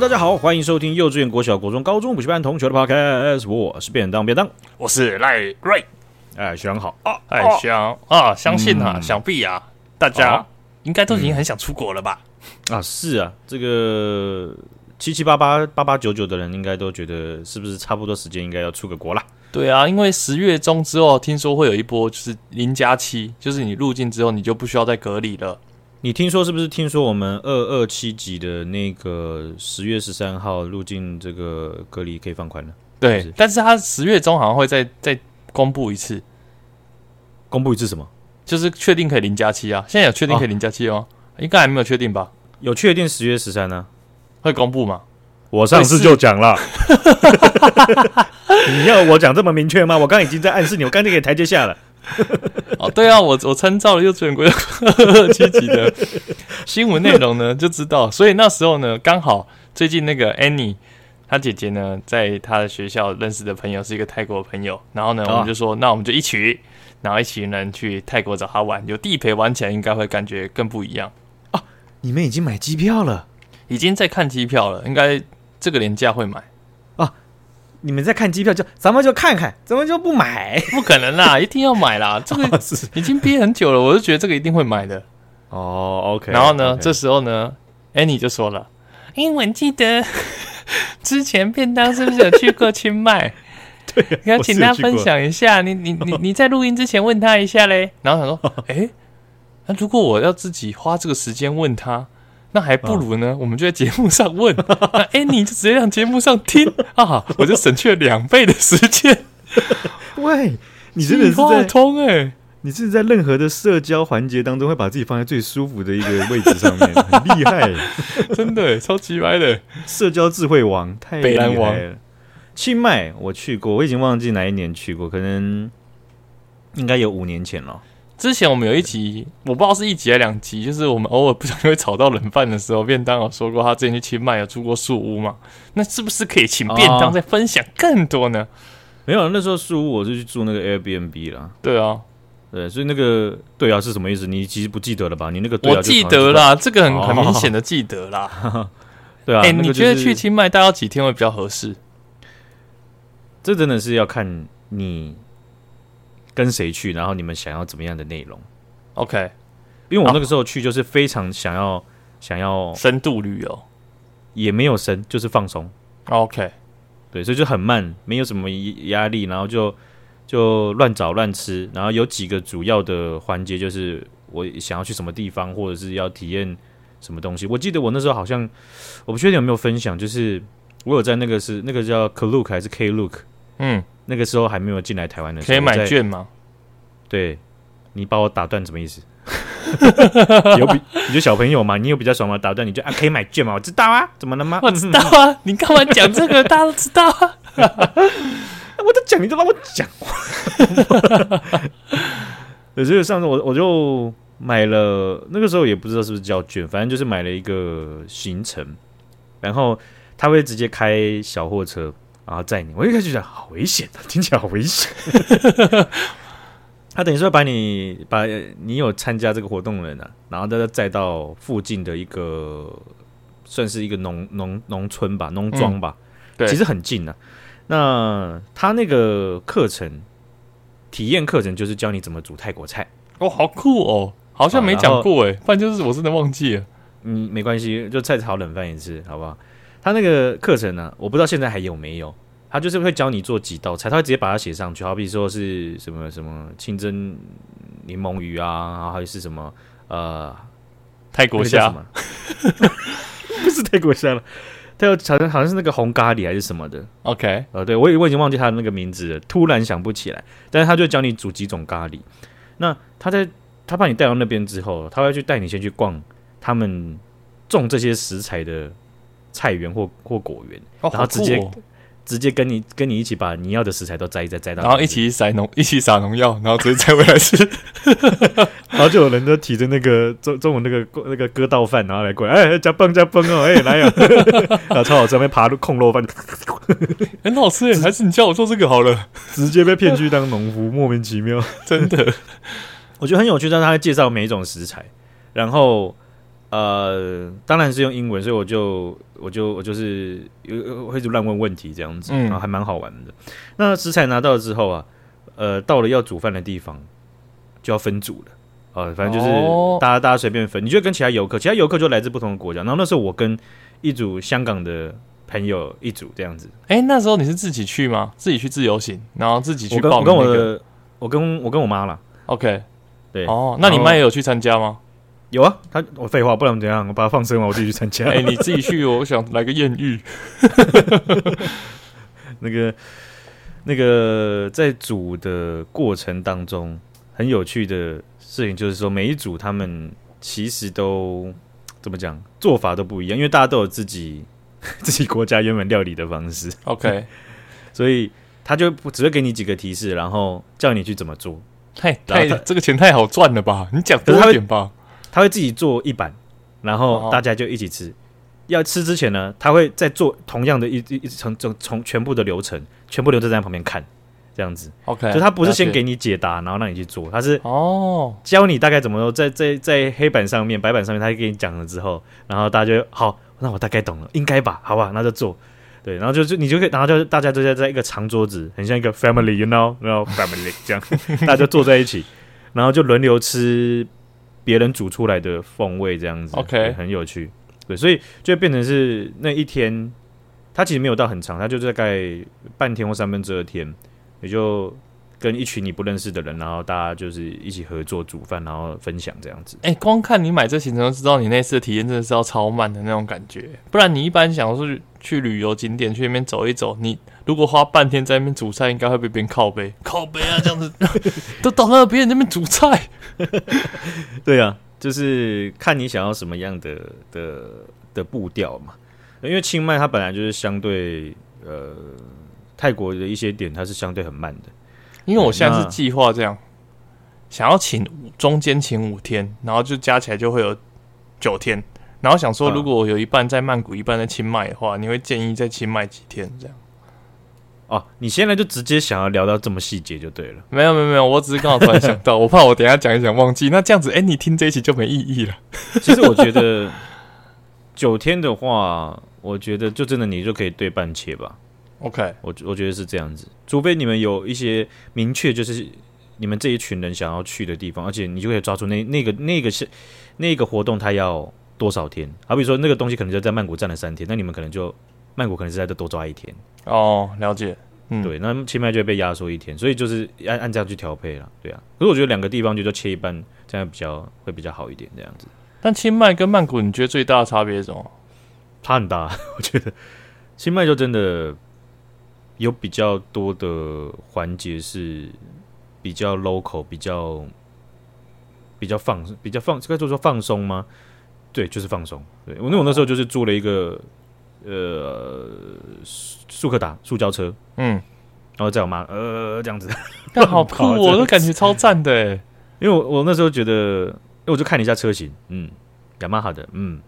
Hello，大家好，欢迎收听幼稚园、国小、国中、高中补习班同学的 Podcast。我是便当便当，我是赖瑞。哎，学长好啊！哎，学长啊，相信啊，嗯、想必啊，大家应该都已经很想出国了吧？嗯、啊，是啊，这个七七八八、八八九九的人应该都觉得是不是差不多时间应该要出个国啦？对啊，因为十月中之后听说会有一波就是零加七，就是你入境之后你就不需要再隔离了。你听说是不是？听说我们二二七级的那个十月十三号入境这个隔离可以放宽了？对，是是但是他十月中好像会再再公布一次，公布一次什么？就是确定可以零加七啊？现在有确定可以零加七哦？应该还没有确定吧？有确定十月十三呢？会公布吗？我上次就讲了，你要我讲这么明确吗？我刚刚已经在暗示你，我刚才给台阶下了。哦，对啊，我我参照了幼稚园国小七级的 新闻内容呢，就知道。所以那时候呢，刚好最近那个 Annie 她姐姐呢，在她的学校认识的朋友是一个泰国朋友，然后呢，我们就说，那我们就一起，然后一群人去泰国找他玩，有地陪玩起来应该会感觉更不一样啊。你们已经买机票了，已经在看机票了，应该这个年假会买。你们在看机票就，就咱们就看看，怎么就不买？不可能啦，一定要买啦！这个已经憋很久了，我就觉得这个一定会买的。哦，OK。然后呢，okay. 这这时候呢，Annie 就说了：“英文记得 之前便当是不是有去过清迈？对，你要请他分享一下。你你你你在录音之前问他一下嘞。然后他说：哎，那如果我要自己花这个时间问他？”那还不如呢，哦、我们就在节目上问，那 Annie 就直接让节目上听 啊，我就省去了两倍的时间。喂，你真的是在通哎、欸，你是在任何的社交环节当中会把自己放在最舒服的一个位置上面，很厉害，真的超级歪的社交智慧王，太厉害了。北兰王。清迈我去过，我已经忘记哪一年去过，可能应该有五年前了。之前我们有一集，我不知道是一集还是两集，就是我们偶尔不小心会吵到冷饭的时候，便当有说过他之前去清迈有住过树屋嘛？那是不是可以请便当再分享更多呢？哦、没有，那时候树屋我是去住那个 Airbnb 啦。对啊，对，所以那个对啊是什么意思？你其实不记得了吧？你那个对啊我记得啦，这个很很明显的记得啦。哦、对啊，哎、欸那个就是，你觉得去清迈待到几天会比较合适？这真的是要看你。跟谁去？然后你们想要怎么样的内容？OK，因为我那个时候去就是非常想要、oh. 想要深度旅游，也没有深，就是放松。OK，对，所以就很慢，没有什么压力，然后就就乱找乱吃，然后有几个主要的环节就是我想要去什么地方，或者是要体验什么东西。我记得我那时候好像我不确定有没有分享，就是我有在那个是那个叫 Klook 还是 Klook？嗯。那个时候还没有进来台湾的时候，可以买券吗？对，你把我打断什么意思？有比你就小朋友嘛，你有比较爽吗？打断你就啊，可以买券吗？我知道啊，怎么了吗？我知道啊，你干嘛讲这个？大家都知道啊，我都讲，你都帮我讲。对，所以上次我我就买了，那个时候也不知道是不是叫券，反正就是买了一个行程，然后他会直接开小货车。然后载你，我一开始觉得好危险，听起来好危险。他等于说把你把你有参加这个活动的人呢、啊，然后再载到附近的一个算是一个农农农村吧，农庄吧、嗯，对，其实很近呢、啊。那他那个课程体验课程就是教你怎么煮泰国菜哦，好酷哦，好像没讲过哎，反正就是我真的忘记了。嗯，没关系，就菜炒冷饭也是，好不好？他那个课程呢、啊，我不知道现在还有没有。他就是会教你做几道菜，他会直接把它写上去，好比说是什么什么清蒸柠檬鱼啊，然后还是什么呃泰国虾，不是泰国虾了，他有好像好像是那个红咖喱还是什么的。OK，呃，对我我已经忘记他的那个名字了，突然想不起来。但是他就教你煮几种咖喱。那他在他把你带到那边之后，他会去带你先去逛他们种这些食材的菜园或或果园，然后直接。哦直接跟你跟你一起把你要的食材都摘一摘摘到，然后一起撒农一起撒农药，然后直接摘回来吃。然后就有人都提着那个中中午那个那个割稻饭，然后来过来，哎，加崩加崩哦，哎，来呀，啊，超好吃，那边爬入控肉饭，很好吃哎，还是你叫我做这个好了，直接被骗去当农夫，莫名其妙，真的，我觉得很有趣，但是他会介绍每一种食材，然后。呃，当然是用英文，所以我就我就我就是有会一直乱问问题这样子，嗯、然后还蛮好玩的。那食材拿到了之后啊，呃，到了要煮饭的地方就要分组了啊、呃，反正就是大家、哦、大家随便分，你就跟其他游客，其他游客就来自不同的国家。然后那时候我跟一组香港的朋友一组这样子。哎、欸，那时候你是自己去吗？自己去自由行，然后自己去报、那个？我跟我跟我的，我跟我跟我妈啦。OK，对哦，那你妈也有去参加吗？有啊，他我废话，不然怎样？我把他放生完，我自己去参加。哎、欸，你自己去，我想来个艳遇。那个那个在煮的过程当中，很有趣的事情就是说，每一组他们其实都怎么讲，做法都不一样，因为大家都有自己 自己国家原本料理的方式。OK，所以他就只会给你几个提示，然后叫你去怎么做。太太这个钱太好赚了吧？你讲多一点吧。他会自己做一板，然后大家就一起吃。Oh. 要吃之前呢，他会再做同样的一一层从从全部的流程，全部留在在旁边看，这样子。OK，就他不是先给你解答，然后让你去做，他是哦教你大概怎么说，在在在黑板上面、白板上面，他给你讲了之后，然后大家就好，那我大概懂了，应该吧？好吧，那就做。对，然后就就你就可以，然后就大家都在在一个长桌子，很像一个 family，you know，然后 family 这样，大家就坐在一起，然后就轮流吃。别人煮出来的风味这样子，OK，很有趣，对，所以就变成是那一天，它其实没有到很长，他就大概半天或三分之二天，也就跟一群你不认识的人，然后大家就是一起合作煮饭，然后分享这样子。哎、欸，光看你买这行程就知道，你那次的体验真的是要超慢的那种感觉，不然你一般想说去旅游景点去那边走一走，你如果花半天在那边煮菜，应该会被别人靠背 靠背啊，这样子 都到那别人那边煮菜。对啊，就是看你想要什么样的的的步调嘛。因为清迈它本来就是相对呃泰国的一些点，它是相对很慢的。因为我现在是计划这样，想要请中间请五天，然后就加起来就会有九天。然后想说，如果我有一半在曼谷，一半在清迈的话，你会建议在清迈几天这样？哦，你现在就直接想要聊到这么细节就对了。没有没有没有，我只是刚好突然想到，我怕我等一下讲一讲忘记。那这样子，哎，你听这一期就没意义了。其实我觉得九天的话，我觉得就真的你就可以对半切吧。OK，我我觉得是这样子。除非你们有一些明确，就是你们这一群人想要去的地方，而且你就可以抓住那那个那个是那个活动，它要多少天？好比说那个东西可能就在曼谷站了三天，那你们可能就。曼谷可能是在这多抓一天哦，了解，嗯，对，那清迈就会被压缩一天，所以就是按按这样去调配了，对啊。可是我觉得两个地方就就切一半，这样比较会比较好一点，这样子。但清迈跟曼谷，你觉得最大的差别是什么？差很大，我觉得清迈就真的有比较多的环节是比较 local，比较比较放比较放，该说说放松吗？对，就是放松。对，我那我那时候就是住了一个。呃，速克达塑胶车，嗯，然后载我妈，呃，这样子，但好酷，我都感觉超赞的，哎，因为我我那时候觉得，因为我就看了一下车型，嗯，雅马哈的，嗯，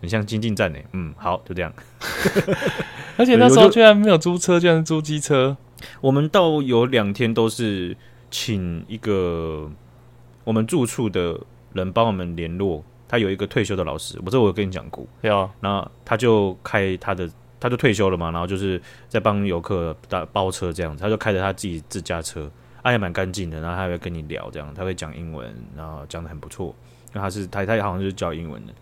很像经进站呢，嗯，好，就这样，而且那时候居然没有租车，居然是租机车，我们到有两天都是请一个我们住处的人帮我们联络。他有一个退休的老师，我这我有跟你讲过，有啊。那他就开他的，他就退休了嘛，然后就是在帮游客打包车这样子，他就开着他自己自家车，啊也蛮干净的，然后他会跟你聊这样，他会讲英文，然后讲的很不错，因为他是他他好像就是教英文的，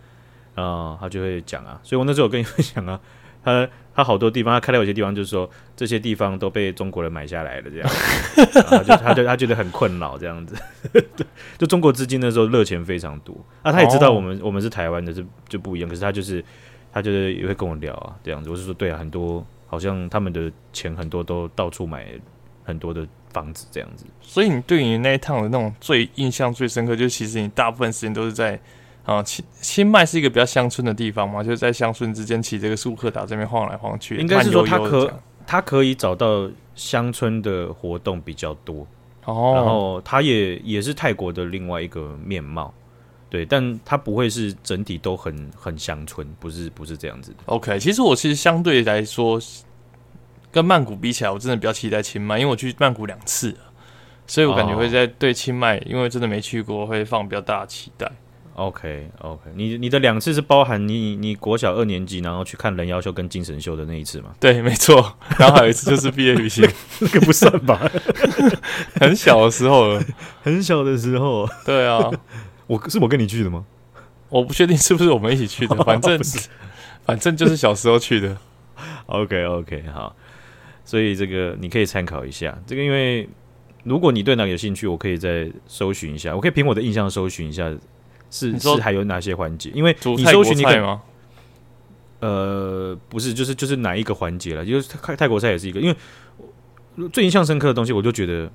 然后他就会讲啊，所以我那时候我跟你分享啊。他他好多地方，他开到有些地方，就是说这些地方都被中国人买下来了，这样，他就他就他觉得很困扰，这样子。就中国资金那时候热钱非常多啊，他也知道我们、哦、我们是台湾的，是就不一样。可是他就是他就是也会跟我聊啊，这样子。我是说，对啊，很多好像他们的钱很多都到处买很多的房子这样子。所以你对你那一趟的那种最印象最深刻，就是其实你大部分时间都是在。啊，清清迈是一个比较乡村的地方嘛，就是在乡村之间骑这个速克达这边晃来晃去。应该是说它可它可以找到乡村的活动比较多，哦，然后它也也是泰国的另外一个面貌，对，但它不会是整体都很很乡村，不是不是这样子的。OK，其实我其实相对来说跟曼谷比起来，我真的比较期待清迈，因为我去曼谷两次，所以我感觉会在对清迈，因为真的没去过，会放比较大的期待。OK OK，你你的两次是包含你你国小二年级，然后去看人妖秀跟精神秀的那一次吗？对，没错。然后还有一次就是毕业旅行，那个不算吧？很小的时候了，很小的时候。对啊，我是我跟你去的吗？我不确定是不是我们一起去的，反正反正就是小时候去的。OK OK，好。所以这个你可以参考一下。这个因为如果你对哪个有兴趣，我可以再搜寻一下，我可以凭我的印象搜寻一下。是是还有哪些环节？因为你搜寻你可以吗？呃，不是，就是就是哪一个环节了？就是泰泰国菜也是一个，因为最印象深刻的东西，我就觉得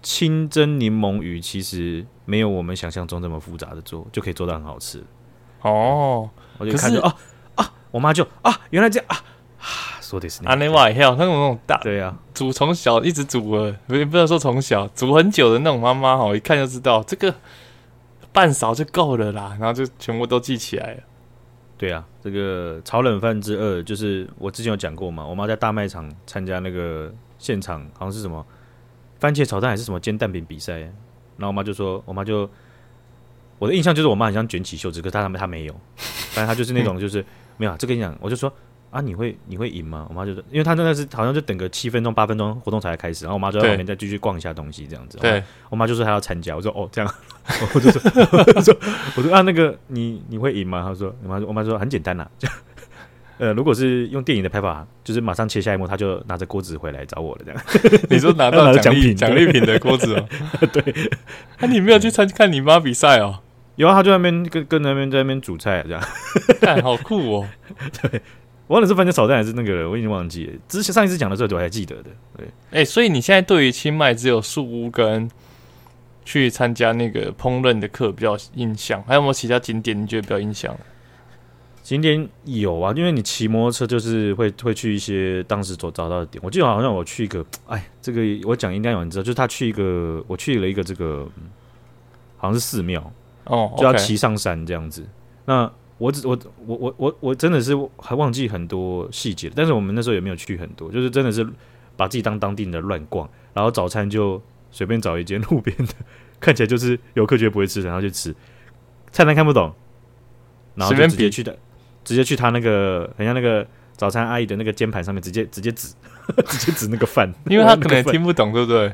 清蒸柠檬鱼其实没有我们想象中这么复杂的做，就可以做到很好吃。哦，我就看着啊啊，我妈就啊，原来这样啊啊，说的是那那外还有那种那种大对啊，煮从小一直煮了，不不能说从小煮很久的那种妈妈哈，一看就知道这个。半勺就够了啦，然后就全部都记起来了。对啊，这个炒冷饭之二就是我之前有讲过嘛，我妈在大卖场参加那个现场，好像是什么番茄炒蛋还是什么煎蛋饼比赛，然后我妈就说，我妈就我的印象就是我妈很像卷起袖子，可是她她没有，反正她就是那种就是没有啊，这跟你讲，我就说。啊，你会你会赢吗？我妈就说，因为她真的是好像就等个七分钟八分钟活动才开始，然后我妈就在旁边再继续逛一下东西这样子。对，我妈就说她要参加，我说哦这样，我就说我说我说啊那个你你会赢吗？她说我妈我妈说很简单呐，这 样呃如果是用电影的拍法，就是马上切下一幕，她就拿着锅子回来找我了这样。你说拿到 奖励奖励品的锅子哦？对，那、啊、你没有去参看你妈比赛哦？有啊，她就在那边跟跟那边在那边煮菜这样，看好酷哦，对。我忘了是番茄炒蛋还是那个了，我已经忘记了。之前上一次讲的时候我还记得的。对，哎、欸，所以你现在对于清迈只有树屋跟去参加那个烹饪的课比较印象，还有没有其他景点你觉得比较印象？景点有啊，因为你骑摩托车就是会会去一些当时所找到的点。我记得好像我去一个，哎，这个我讲应该有人知道，就是他去一个，我去了一个这个，好像是寺庙哦，就要骑上山这样子。那我只我我我我我真的是还忘记很多细节，但是我们那时候也没有去很多，就是真的是把自己当当地人的乱逛，然后早餐就随便找一间路边的，看起来就是游客绝对不会吃的，然后去吃，菜单看不懂，然后就直接去的，直接去他那个很像那个早餐阿姨的那个煎盘上面直接直接指，直接指那个饭，因为他可能也听不懂，对不对？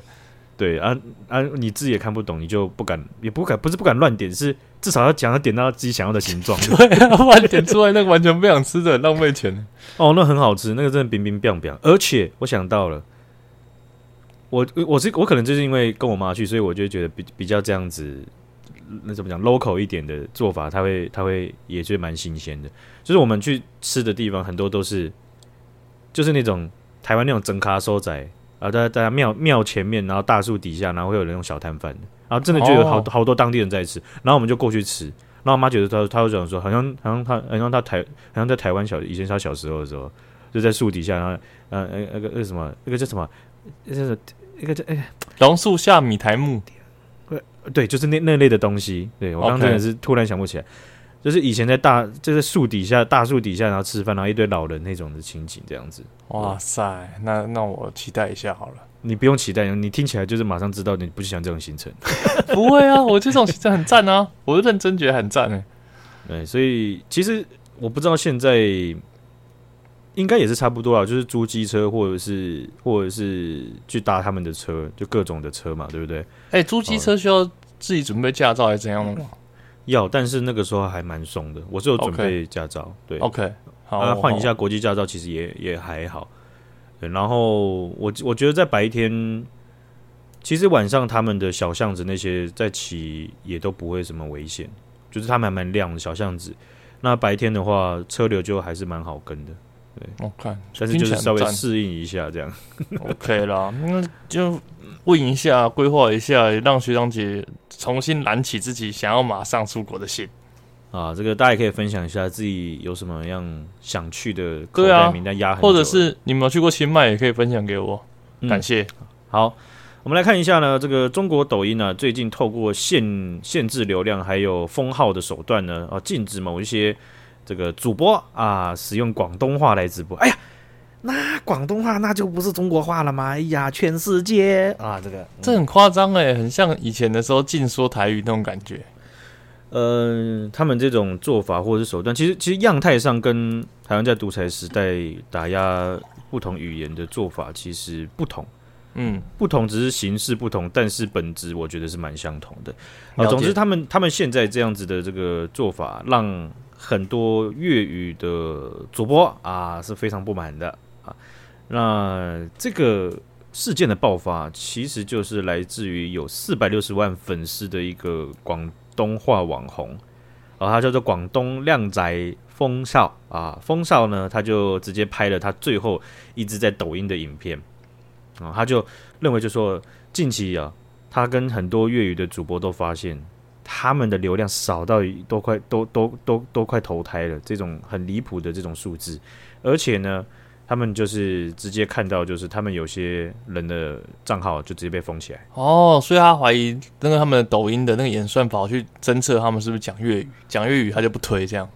对啊啊，你自己也看不懂，你就不敢也不敢，不是不敢乱点，是至少要讲要点到自己想要的形状。对啊，乱点出来那个完全不想吃的，浪费钱。哦，那很好吃，那个真的冰冰冰冰。而且我想到了，我我是我可能就是因为跟我妈去，所以我就觉得比比较这样子，那怎么讲 local 一点的做法，它会它会也觉得蛮新鲜的。就是我们去吃的地方很多都是，就是那种台湾那种整咖收仔。啊，在在庙庙前面，然后大树底下，然后会有人用小摊贩，然后真的就有好好多当地人在吃，然后我们就过去吃，然后我妈觉得她，她会讲说，好像好像她好像她台好像在台湾小以前她小时候的时候，就在树底下，然后呃呃那个那个什么那个叫什么，那个那个叫哎榕树下米苔木，对，就是那那类的东西，对我刚刚真的是突然想不起来。就是以前在大，就在树底下，大树底下，然后吃饭，然后一堆老人那种的情景，这样子。哇塞，那那我期待一下好了。你不用期待，你听起来就是马上知道你不喜欢这种行程。不会啊，我这种行程很赞啊，我认真觉得很赞哎。对，所以其实我不知道现在应该也是差不多啊，就是租机车或者是或者是去搭他们的车，就各种的车嘛，对不对？哎、欸，租机车需要自己准备驾照还是怎样的吗？要，但是那个时候还蛮松的。我是有准备驾照，okay. 对，OK，好，换、啊、一下国际驾照，其实也也还好。对，然后我我觉得在白天，其实晚上他们的小巷子那些在骑也都不会什么危险，就是他们还蛮亮的小巷子。那白天的话，车流就还是蛮好跟的。对，我.看，但是就是稍微适应一下这样，OK 啦，那就。问一下，规划一下，让学长姐重新燃起自己想要马上出国的心啊！这个大家也可以分享一下自己有什么样想去的口袋名单压，或者是你们有去过清迈，也可以分享给我，感谢。嗯、好，我们来看一下呢，这个中国抖音呢、啊，最近透过限限制流量还有封号的手段呢，啊，禁止某一些这个主播啊使用广东话来直播。哎呀！那广东话那就不是中国话了吗？哎呀，全世界啊，这个、嗯、这很夸张哎，很像以前的时候禁说台语那种感觉。呃，他们这种做法或者是手段，其实其实样态上跟台湾在独裁时代打压不同语言的做法其实不同。嗯，不同只是形式不同，但是本质我觉得是蛮相同的。啊，总之他们他们现在这样子的这个做法，让很多粤语的主播啊是非常不满的啊。那这个事件的爆发，其实就是来自于有四百六十万粉丝的一个广。东话网红，啊，他叫做广东靓仔风少啊，风少呢，他就直接拍了他最后一直在抖音的影片啊，他就认为就说近期啊，他跟很多粤语的主播都发现他们的流量少到都快都都都都快投胎了，这种很离谱的这种数字，而且呢。他们就是直接看到，就是他们有些人的账号就直接被封起来。哦，所以他怀疑那个他们的抖音的那个演算法去侦测他们是不是讲粤语，讲粤语他就不推这样。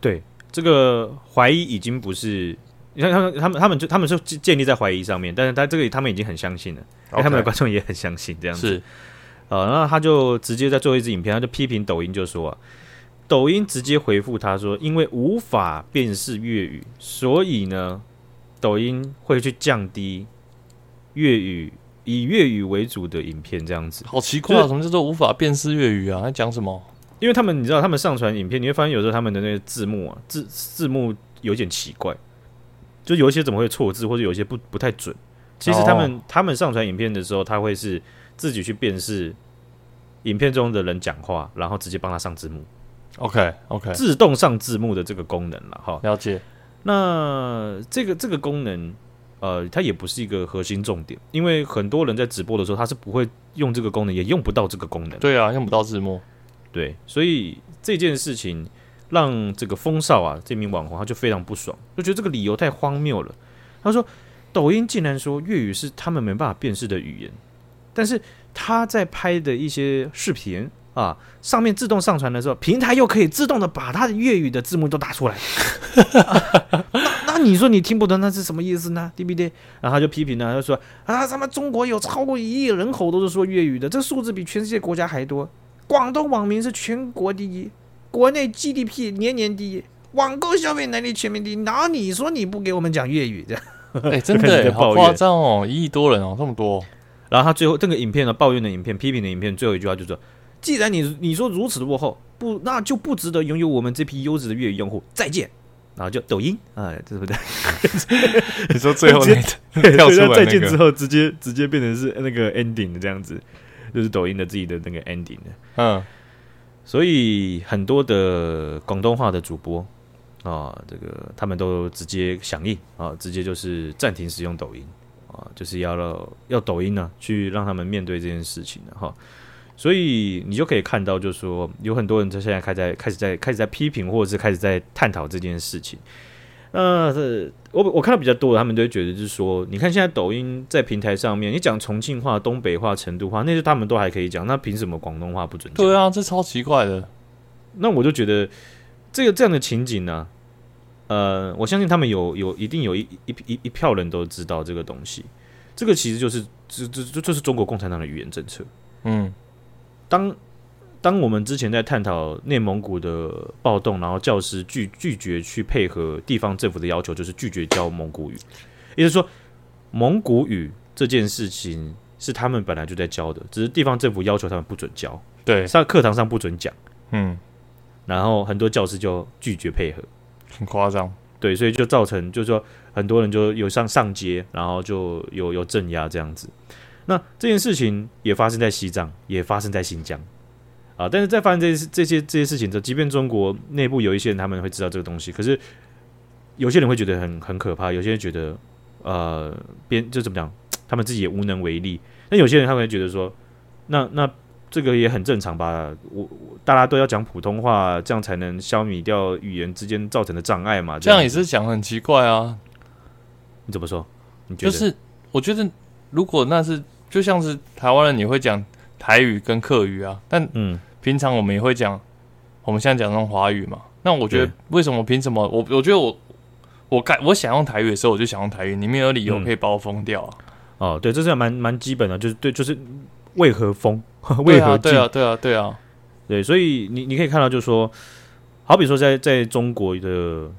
对，这个怀疑已经不是，你看他们他们他们就他们是建立在怀疑上面，但是他这个他们已经很相信了，因为他们的观众也很相信这样子。是，呃，然后他就直接在最后一支影片，他就批评抖音，就说啊，抖音直接回复他说，因为无法辨识粤语，所以呢。抖音会去降低粤语以粤语为主的影片，这样子好奇怪啊！什么叫做无法辨识粤语啊？在讲什么？因为他们你知道，他们上传影片，你会发现有时候他们的那个字幕啊，字字幕有点奇怪，就有一些怎么会错字，或者有一些不不太准。其实他们、哦、他们上传影片的时候，他会是自己去辨识影片中的人讲话，然后直接帮他上字幕。OK OK，自动上字幕的这个功能了哈。了解。那这个这个功能，呃，它也不是一个核心重点，因为很多人在直播的时候，他是不会用这个功能，也用不到这个功能。对啊，用不到字幕。对，所以这件事情让这个风少啊这名网红他就非常不爽，就觉得这个理由太荒谬了。他说，抖音竟然说粤语是他们没办法辨识的语言，但是他在拍的一些视频。啊，上面自动上传的时候，平台又可以自动的把他的粤语的字幕都打出来。啊、那那你说你听不懂那是什么意思呢？对不对？然后他就批评呢，他就说啊，咱们中国有超过一亿人口都是说粤语的，这数字比全世界国家还多。广东网民是全国第一，国内 GDP 年年第一，网购消费能力全面第一。那你说你不给我们讲粤语这样？哎、欸，真的 好夸张哦，一亿多人哦，这么多。然后他最后这个影片呢，抱怨的影片、批评的影片，最后一句话就是说。既然你你说如此的落后，不那就不值得拥有我们这批优质的粤语用户。再见，然后就抖音啊，对不对？你说最后那跳出来、那个、再见之后，直接直接变成是那个 ending 的这样子，就是抖音的自己的那个 ending 的。嗯，所以很多的广东话的主播啊，这个他们都直接响应啊，直接就是暂停使用抖音啊，就是要要抖音呢、啊、去让他们面对这件事情的哈。所以你就可以看到，就是说有很多人在现在开在开始在开始在批评，或者是开始在探讨这件事情。那这我我看到比较多的，他们都会觉得就是说，你看现在抖音在平台上面，你讲重庆话、东北话、成都话，那些他们都还可以讲，那凭什么广东话不准讲？对啊，这超奇怪的。那我就觉得这个这样的情景呢，呃，我相信他们有有一定有一一一一票人都知道这个东西。这个其实就是这这这这是中国共产党的语言政策。嗯。当当我们之前在探讨内蒙古的暴动，然后教师拒拒绝去配合地方政府的要求，就是拒绝教蒙古语，也就是说，蒙古语这件事情是他们本来就在教的，只是地方政府要求他们不准教，对，上课堂上不准讲，嗯，然后很多教师就拒绝配合，很夸张，对，所以就造成就是说很多人就有上上街，然后就有有镇压这样子。那这件事情也发生在西藏，也发生在新疆，啊！但是在发生这些这些这些事情之后，即便中国内部有一些人他们会知道这个东西，可是有些人会觉得很很可怕，有些人觉得呃，边就怎么讲，他们自己也无能为力。那有些人他们会觉得说，那那这个也很正常吧？我大家都要讲普通话，这样才能消弭掉语言之间造成的障碍嘛？这样，也是讲很奇怪啊！你怎么说？你觉得？就是我觉得如果那是。就像是台湾人，你会讲台语跟客语啊，但嗯，平常我们也会讲，我们现在讲那种华语嘛。那我觉得为什么凭什么我我觉得我我该我想用台语的时候，我就想用台语，你没有理由可以把我封掉啊？哦，对，这是蛮蛮基本的，就是对，就是为何封？为何？对啊，对啊，对啊。对，所以你你可以看到，就是说，好比说在在中国的，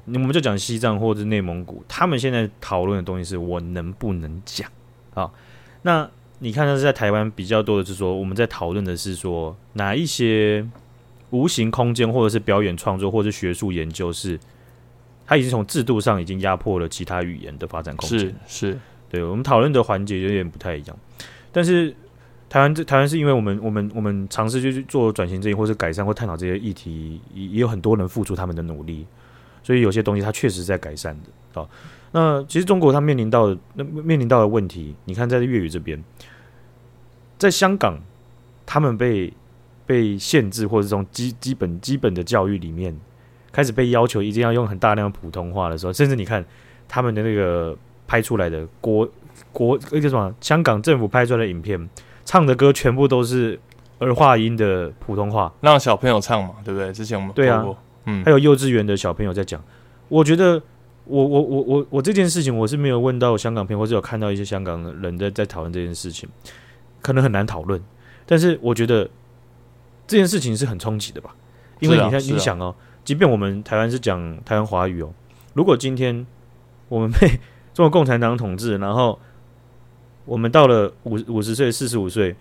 我们就讲西藏或者内蒙古，他们现在讨论的东西是我能不能讲啊？那你看，他是在台湾比较多的是说，我们在讨论的是说哪一些无形空间，或者是表演创作，或者是学术研究是。他已经从制度上已经压迫了其他语言的发展空间。是是，对我们讨论的环节有点不太一样。但是台湾这台湾是因为我们我们我们尝试去做转型正义，或是改善或探讨这些议题，也也有很多人付出他们的努力，所以有些东西它确实在改善的。啊，那其实中国它面临到那面临到的问题，你看在粤语这边，在香港，他们被被限制，或者从基基本基本的教育里面。开始被要求一定要用很大量普通话的时候，甚至你看他们的那个拍出来的国国那个什么香港政府拍出来的影片，唱的歌全部都是儿化音的普通话，让小朋友唱嘛，对不对？之前我们对啊，嗯，还有幼稚园的小朋友在讲。我觉得我我我我我这件事情我是没有问到香港片，或是有看到一些香港人在在讨论这件事情，可能很难讨论。但是我觉得这件事情是很冲击的吧，因为你看、你想哦。即便我们台湾是讲台湾华语哦，如果今天我们被 中国共产党统治，然后我们到了五五十岁、四十五岁，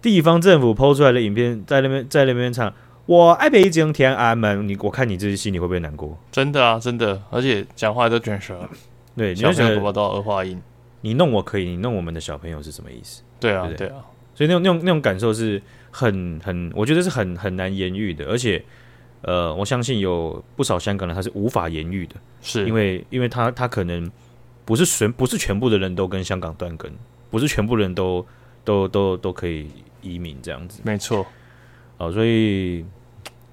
地方政府 PO 出来的影片，在那边在那边唱“我爱北京天安门”，你我看你自己心里会不会难过？真的啊，真的，而且讲话都卷舌，对，小朋友都到儿化音，你弄我可以，你弄我们的小朋友是什么意思？对啊，对，对，对啊，所以那种那种那种感受是很很，我觉得是很很难言喻的，而且。呃，我相信有不少香港人他是无法言喻的，是因为因为他他可能不是全不是全部的人都跟香港断根，不是全部人都都都都可以移民这样子，没错。哦，所以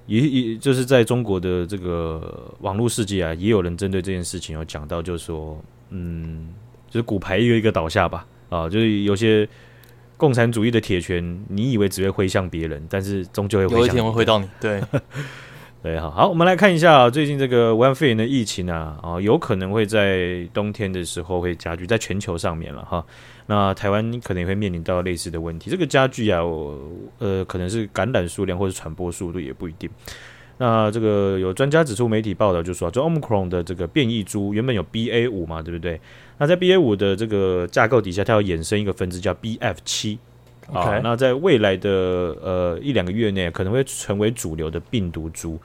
也也就是在中国的这个网络世界啊，也有人针对这件事情有讲到，就是说，嗯，就是骨牌一个一个倒下吧，啊，就是有些共产主义的铁拳，你以为只会挥向别人，但是终究会有一天会挥到你，对。对，好好，我们来看一下啊，最近这个武汉肺炎的疫情啊，啊，有可能会在冬天的时候会加剧，在全球上面了哈。那台湾可能也会面临到类似的问题。这个加剧啊，呃，可能是感染数量或者传播速度也不一定。那这个有专家指出，媒体报道就说，这 Omicron 的这个变异株原本有 BA 五嘛，对不对？那在 BA 五的这个架构底下，它要衍生一个分支叫 BF 七。啊.那在未来的呃一两个月内，可能会成为主流的病毒株。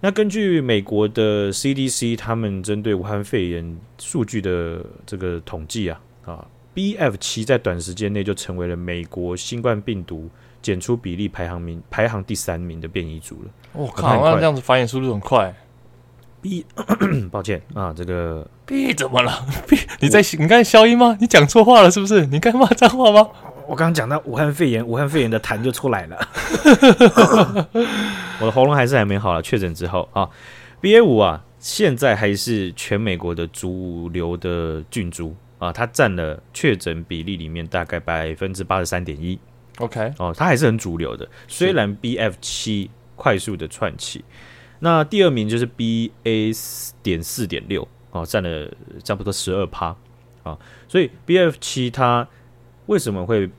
那根据美国的 CDC 他们针对武汉肺炎数据的这个统计啊，啊，BF 七在短时间内就成为了美国新冠病毒检出比例排行名排行第三名的变异株了。我、哦、靠，那这样子繁衍速度很快。B，抱歉啊，这个 B 怎么了？B 你在你刚才消音吗？你讲错话了是不是？你该骂脏话吗？我刚刚讲到武汉肺炎，武汉肺炎的痰就出来了。我的喉咙还是还没好了，确诊之后啊，BA 五啊，现在还是全美国的主流的菌株啊，它占了确诊比例里面大概百分之八十三点一。OK，哦，它还是很主流的，虽然 BF 七快速的窜起，那第二名就是 BA 点四点六啊，占了差不多十二趴啊，所以 BF 七它。为什么会？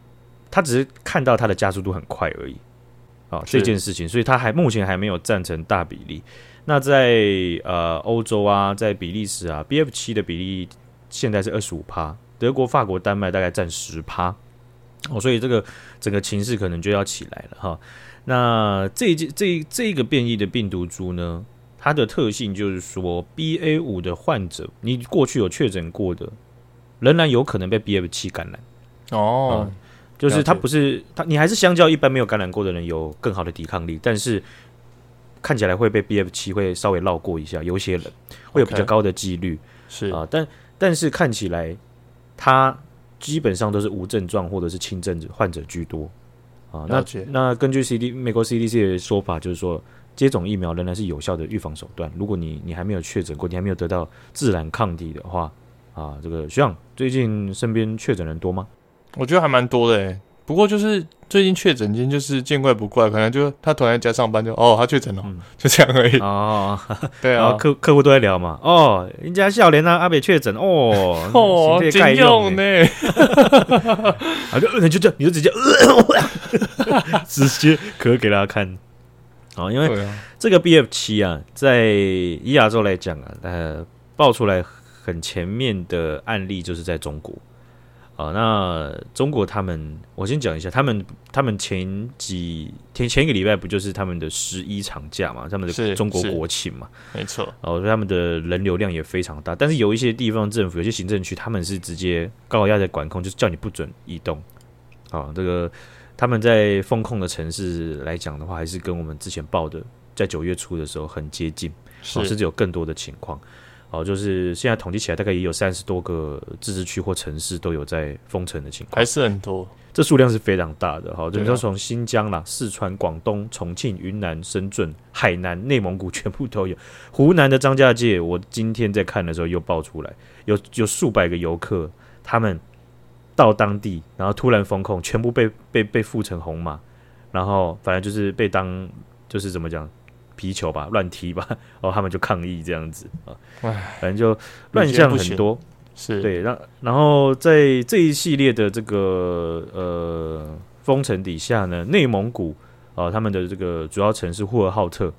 他只是看到它的加速度很快而已，啊，这件事情，所以他还目前还没有占成大比例。那在呃欧洲啊，在比利时啊，BF 七的比例现在是二十五趴，德国、法国、丹麦大概占十趴，哦，所以这个整个情势可能就要起来了哈。那这一这这个变异的病毒株呢，它的特性就是说，BA 五的患者，你过去有确诊过的，仍然有可能被 BF 七感染。哦、嗯，就是它不是它，你还是相较一般没有感染过的人有更好的抵抗力，但是看起来会被 BF 七会稍微绕过一下，有些人会有比较高的几率是啊，但但是看起来它基本上都是无症状或者是轻症患者居多啊。那那根据 CD 美国 CDC 的说法，就是说接种疫苗仍然是有效的预防手段。如果你你还没有确诊过，你还没有得到自然抗体的话啊，这个学长最近身边确诊人多吗？我觉得还蛮多的诶，不过就是最近确诊间就是见怪不怪，可能就他突然在家上班就哦，他确诊了，嗯、就这样而已。哦，对啊，然后客客户都在聊嘛。哦，人家笑脸啊，阿北确诊哦，哦，真用呢。啊，就就这，你就直接，呃、直接咳给大家看。哦，因为这个 BF 七啊，在以亚洲来讲啊，呃，爆出来很前面的案例就是在中国。啊，那中国他们，我先讲一下，他们他们前几天前一个礼拜不就是他们的十一长假嘛，他们的中国国庆嘛，没错。哦，所以他们的人流量也非常大，但是有一些地方政府，有些行政区，他们是直接高压在管控，就是叫你不准移动。啊，这个他们在风控的城市来讲的话，还是跟我们之前报的在九月初的时候很接近，甚至有更多的情况。哦，就是现在统计起来，大概也有三十多个自治区或城市都有在封城的情况，还是很多，这数量是非常大的。好，就你说从新疆啦、四川、广东、重庆、云南、深圳、海南、内蒙古 全部都有。湖南的张家界，我今天在看的时候又爆出来，有有数百个游客，他们到当地，然后突然封控，全部被被被附成红码，然后反正就是被当就是怎么讲？皮球吧，乱踢吧，然 后，他们就抗议这样子啊，反正就乱象很多，是对，然然后在这一系列的这个呃封城底下呢，内蒙古啊，他们的这个主要城市呼和浩特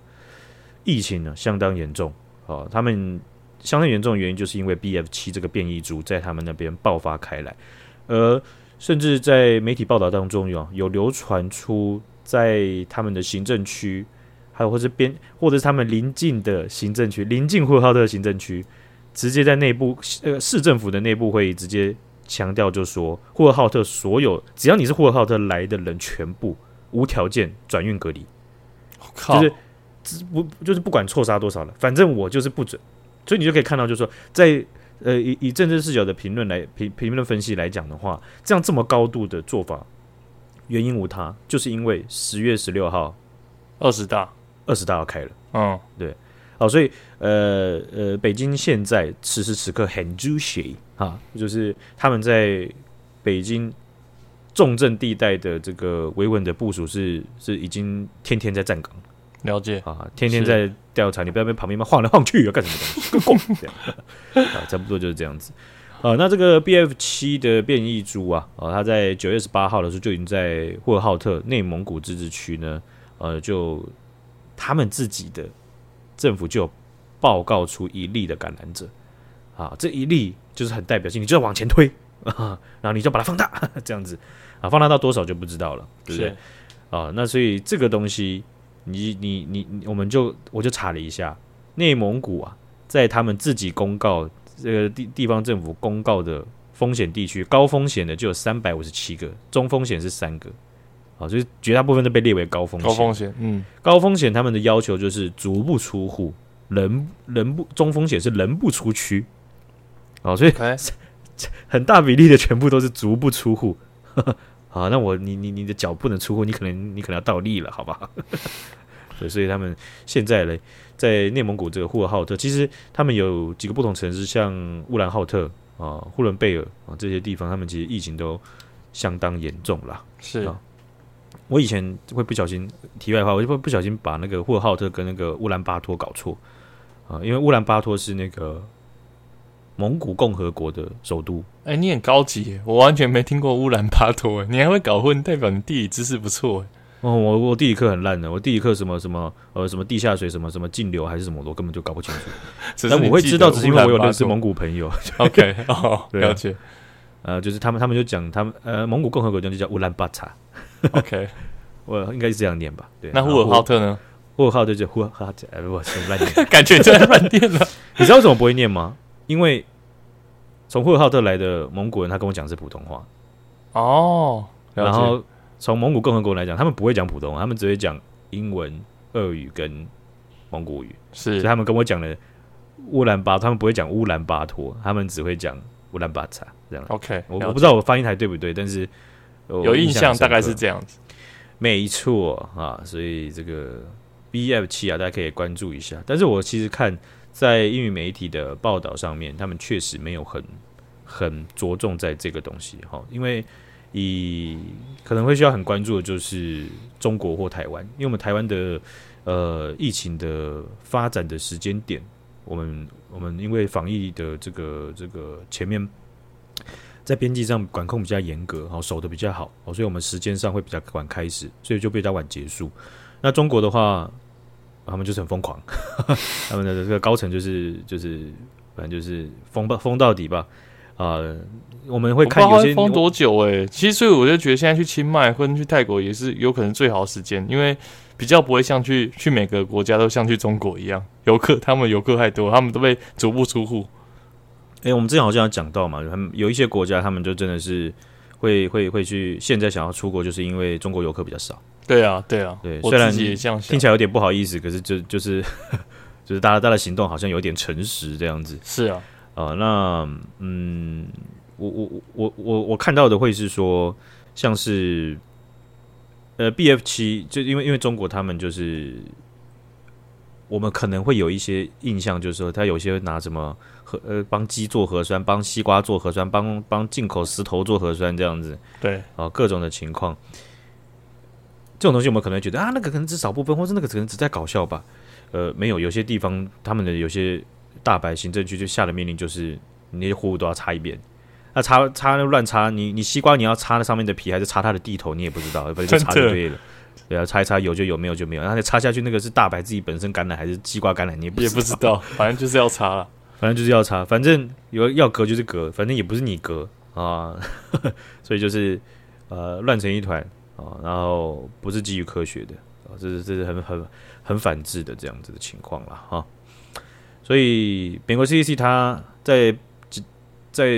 疫情呢相当严重啊，他们相当严重的原因就是因为 BF 七这个变异株在他们那边爆发开来，而甚至在媒体报道当中有有流传出在他们的行政区。还有，或是边，或者是他们邻近的行政区，邻近呼和浩特行政区，直接在内部呃市政府的内部会议直接强调，就说呼和浩特所有只要你是呼和浩特来的人，全部无条件转运隔离。靠，就是不就是不管错杀多少了，反正我就是不准。所以你就可以看到，就是说在呃以以政治视角的评论来评评论分析来讲的话，这样这么高度的做法，原因无他，就是因为十月十六号二十大。二十大要开了，嗯，对，好，所以呃呃，北京现在此时此刻很 juicy 啊，就是他们在北京重镇地带的这个维稳的部署是是已经天天在站岗，了解。啊，天天在调查，你不要被旁边嘛晃来晃去要干什么东西，啊，差不多就是这样子。啊。那这个 BF 七的变异株啊，啊，它在九月十八号的时候就已经在呼和浩特内蒙古自治区呢，呃，就他们自己的政府就有报告出一例的感染者啊，这一例就是很代表性，你就要往前推 啊，然后你就把它放大 这样子啊，放大到多少就不知道了，对不对？啊，那所以这个东西，你你你，我们就我就查了一下，内蒙古啊，在他们自己公告这个地地方政府公告的风险地区，高风险的就有三百五十七个，中风险是三个。好，就是绝大部分都被列为高风险。高风险，嗯，高风险他们的要求就是足不出户，人人不中风险是人不出区。好，所以. 很大比例的全部都是足不出户。好，那我你你你的脚不能出户，你可能你可能要倒立了，好不好？对，所以他们现在呢，在内蒙古这个呼和浩特，其实他们有几个不同城市，像乌兰浩特啊、呼伦贝尔啊这些地方，他们其实疫情都相当严重啦。是啊。我以前会不小心，题外话，我就会不小心把那个呼和浩特跟那个乌兰巴托搞错啊，因为乌兰巴托是那个蒙古共和国的首都。哎、欸，你很高级，我完全没听过乌兰巴托，你还会搞混，代表你地理知识不错。哦，我我地理课很烂的，我地理课什么什么呃什么地下水什么什么径流还是什么，我根本就搞不清楚。但我会知道，只是因为我有认识蒙古朋友。OK，哦，了解。呃，就是他们他们就讲他们呃蒙古共和国就叫乌兰巴查。OK，我应该是这样念吧？对。那呼和浩特呢？呼和浩特就呼和浩特，我什么乱念？感觉在乱念了。你知道为什么不会念吗？因为从呼和浩特来的蒙古人，他跟我讲是普通话。哦。然后从蒙古共和国来讲，他们不会讲普通话，他们只会讲英文、俄语跟蒙古语。是。所以他们跟我讲的乌兰巴，他们不会讲乌兰巴托，他们只会讲乌兰巴查这样。OK，我我不知道我发音还对不对，但是。有印象，大概是这样子，没错啊，所以这个 BF 七啊，大家可以关注一下。但是我其实看在英语媒体的报道上面，他们确实没有很很着重在这个东西哈，因为以可能会需要很关注的就是中国或台湾，因为我们台湾的呃疫情的发展的时间点，我们我们因为防疫的这个这个前面在边际上管控比较严格，好守得比较好，所以我们时间上会比较晚开始，所以就比较晚结束。那中国的话，他们就是很疯狂，他们的这个高层就是就是反正就是疯吧，疯到底吧。啊、呃，我们会看有些封多久哎、欸，其实所以我就觉得现在去清迈或者去泰国也是有可能最好的时间，因为比较不会像去去每个国家都像去中国一样，游客他们游客太多，他们都被足不出户。哎、欸，我们之前好像有讲到嘛，他们有一些国家他们就真的是会会会去，现在想要出国就是因为中国游客比较少。对啊，对啊，对，虽然听起来有点不好意思，可是就就是就是大家大家行动好像有点诚实这样子。是啊。啊、呃，那嗯，我我我我我看到的会是说，像是呃，B F 七，就因为因为中国他们就是，我们可能会有一些印象，就是说他有些拿什么核呃帮鸡做核酸，帮西瓜做核酸，帮帮进口石头做核酸这样子，对，啊、呃，各种的情况，这种东西我们可能觉得啊，那个可能只少部分，或者那个可能只在搞笑吧，呃，没有，有些地方他们的有些。大白行政区就下的命令就是，你那些货物都要擦一遍。那擦擦乱擦，你你西瓜你要擦那上面的皮，还是擦它的地头，你也不知道，反正就擦就对了。对啊，擦一擦有就有，没有就没有。然后你擦下去那个是大白自己本身感染，还是西瓜感染，你也不知道，也不知道。反正就是要擦了，反正就是要查，反正有要隔就是隔，反正也不是你隔啊，所以就是呃乱成一团啊，然后不是基于科学的啊，这是这是很很很反智的这样子的情况了哈。所以，美国 CDC 它在在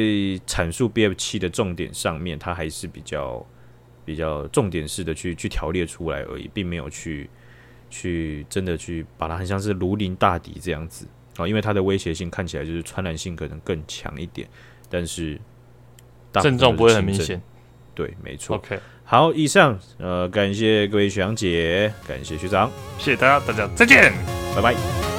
阐述 BF 七的重点上面，它还是比较比较重点式的去去条列出来而已，并没有去去真的去把它很像是如临大敌这样子啊，因为它的威胁性看起来就是传染性可能更强一点，但是症状不会很明显。对，没错。OK，好，以上呃，感谢各位学长姐，感谢学长，谢谢大家，大家再见，拜拜。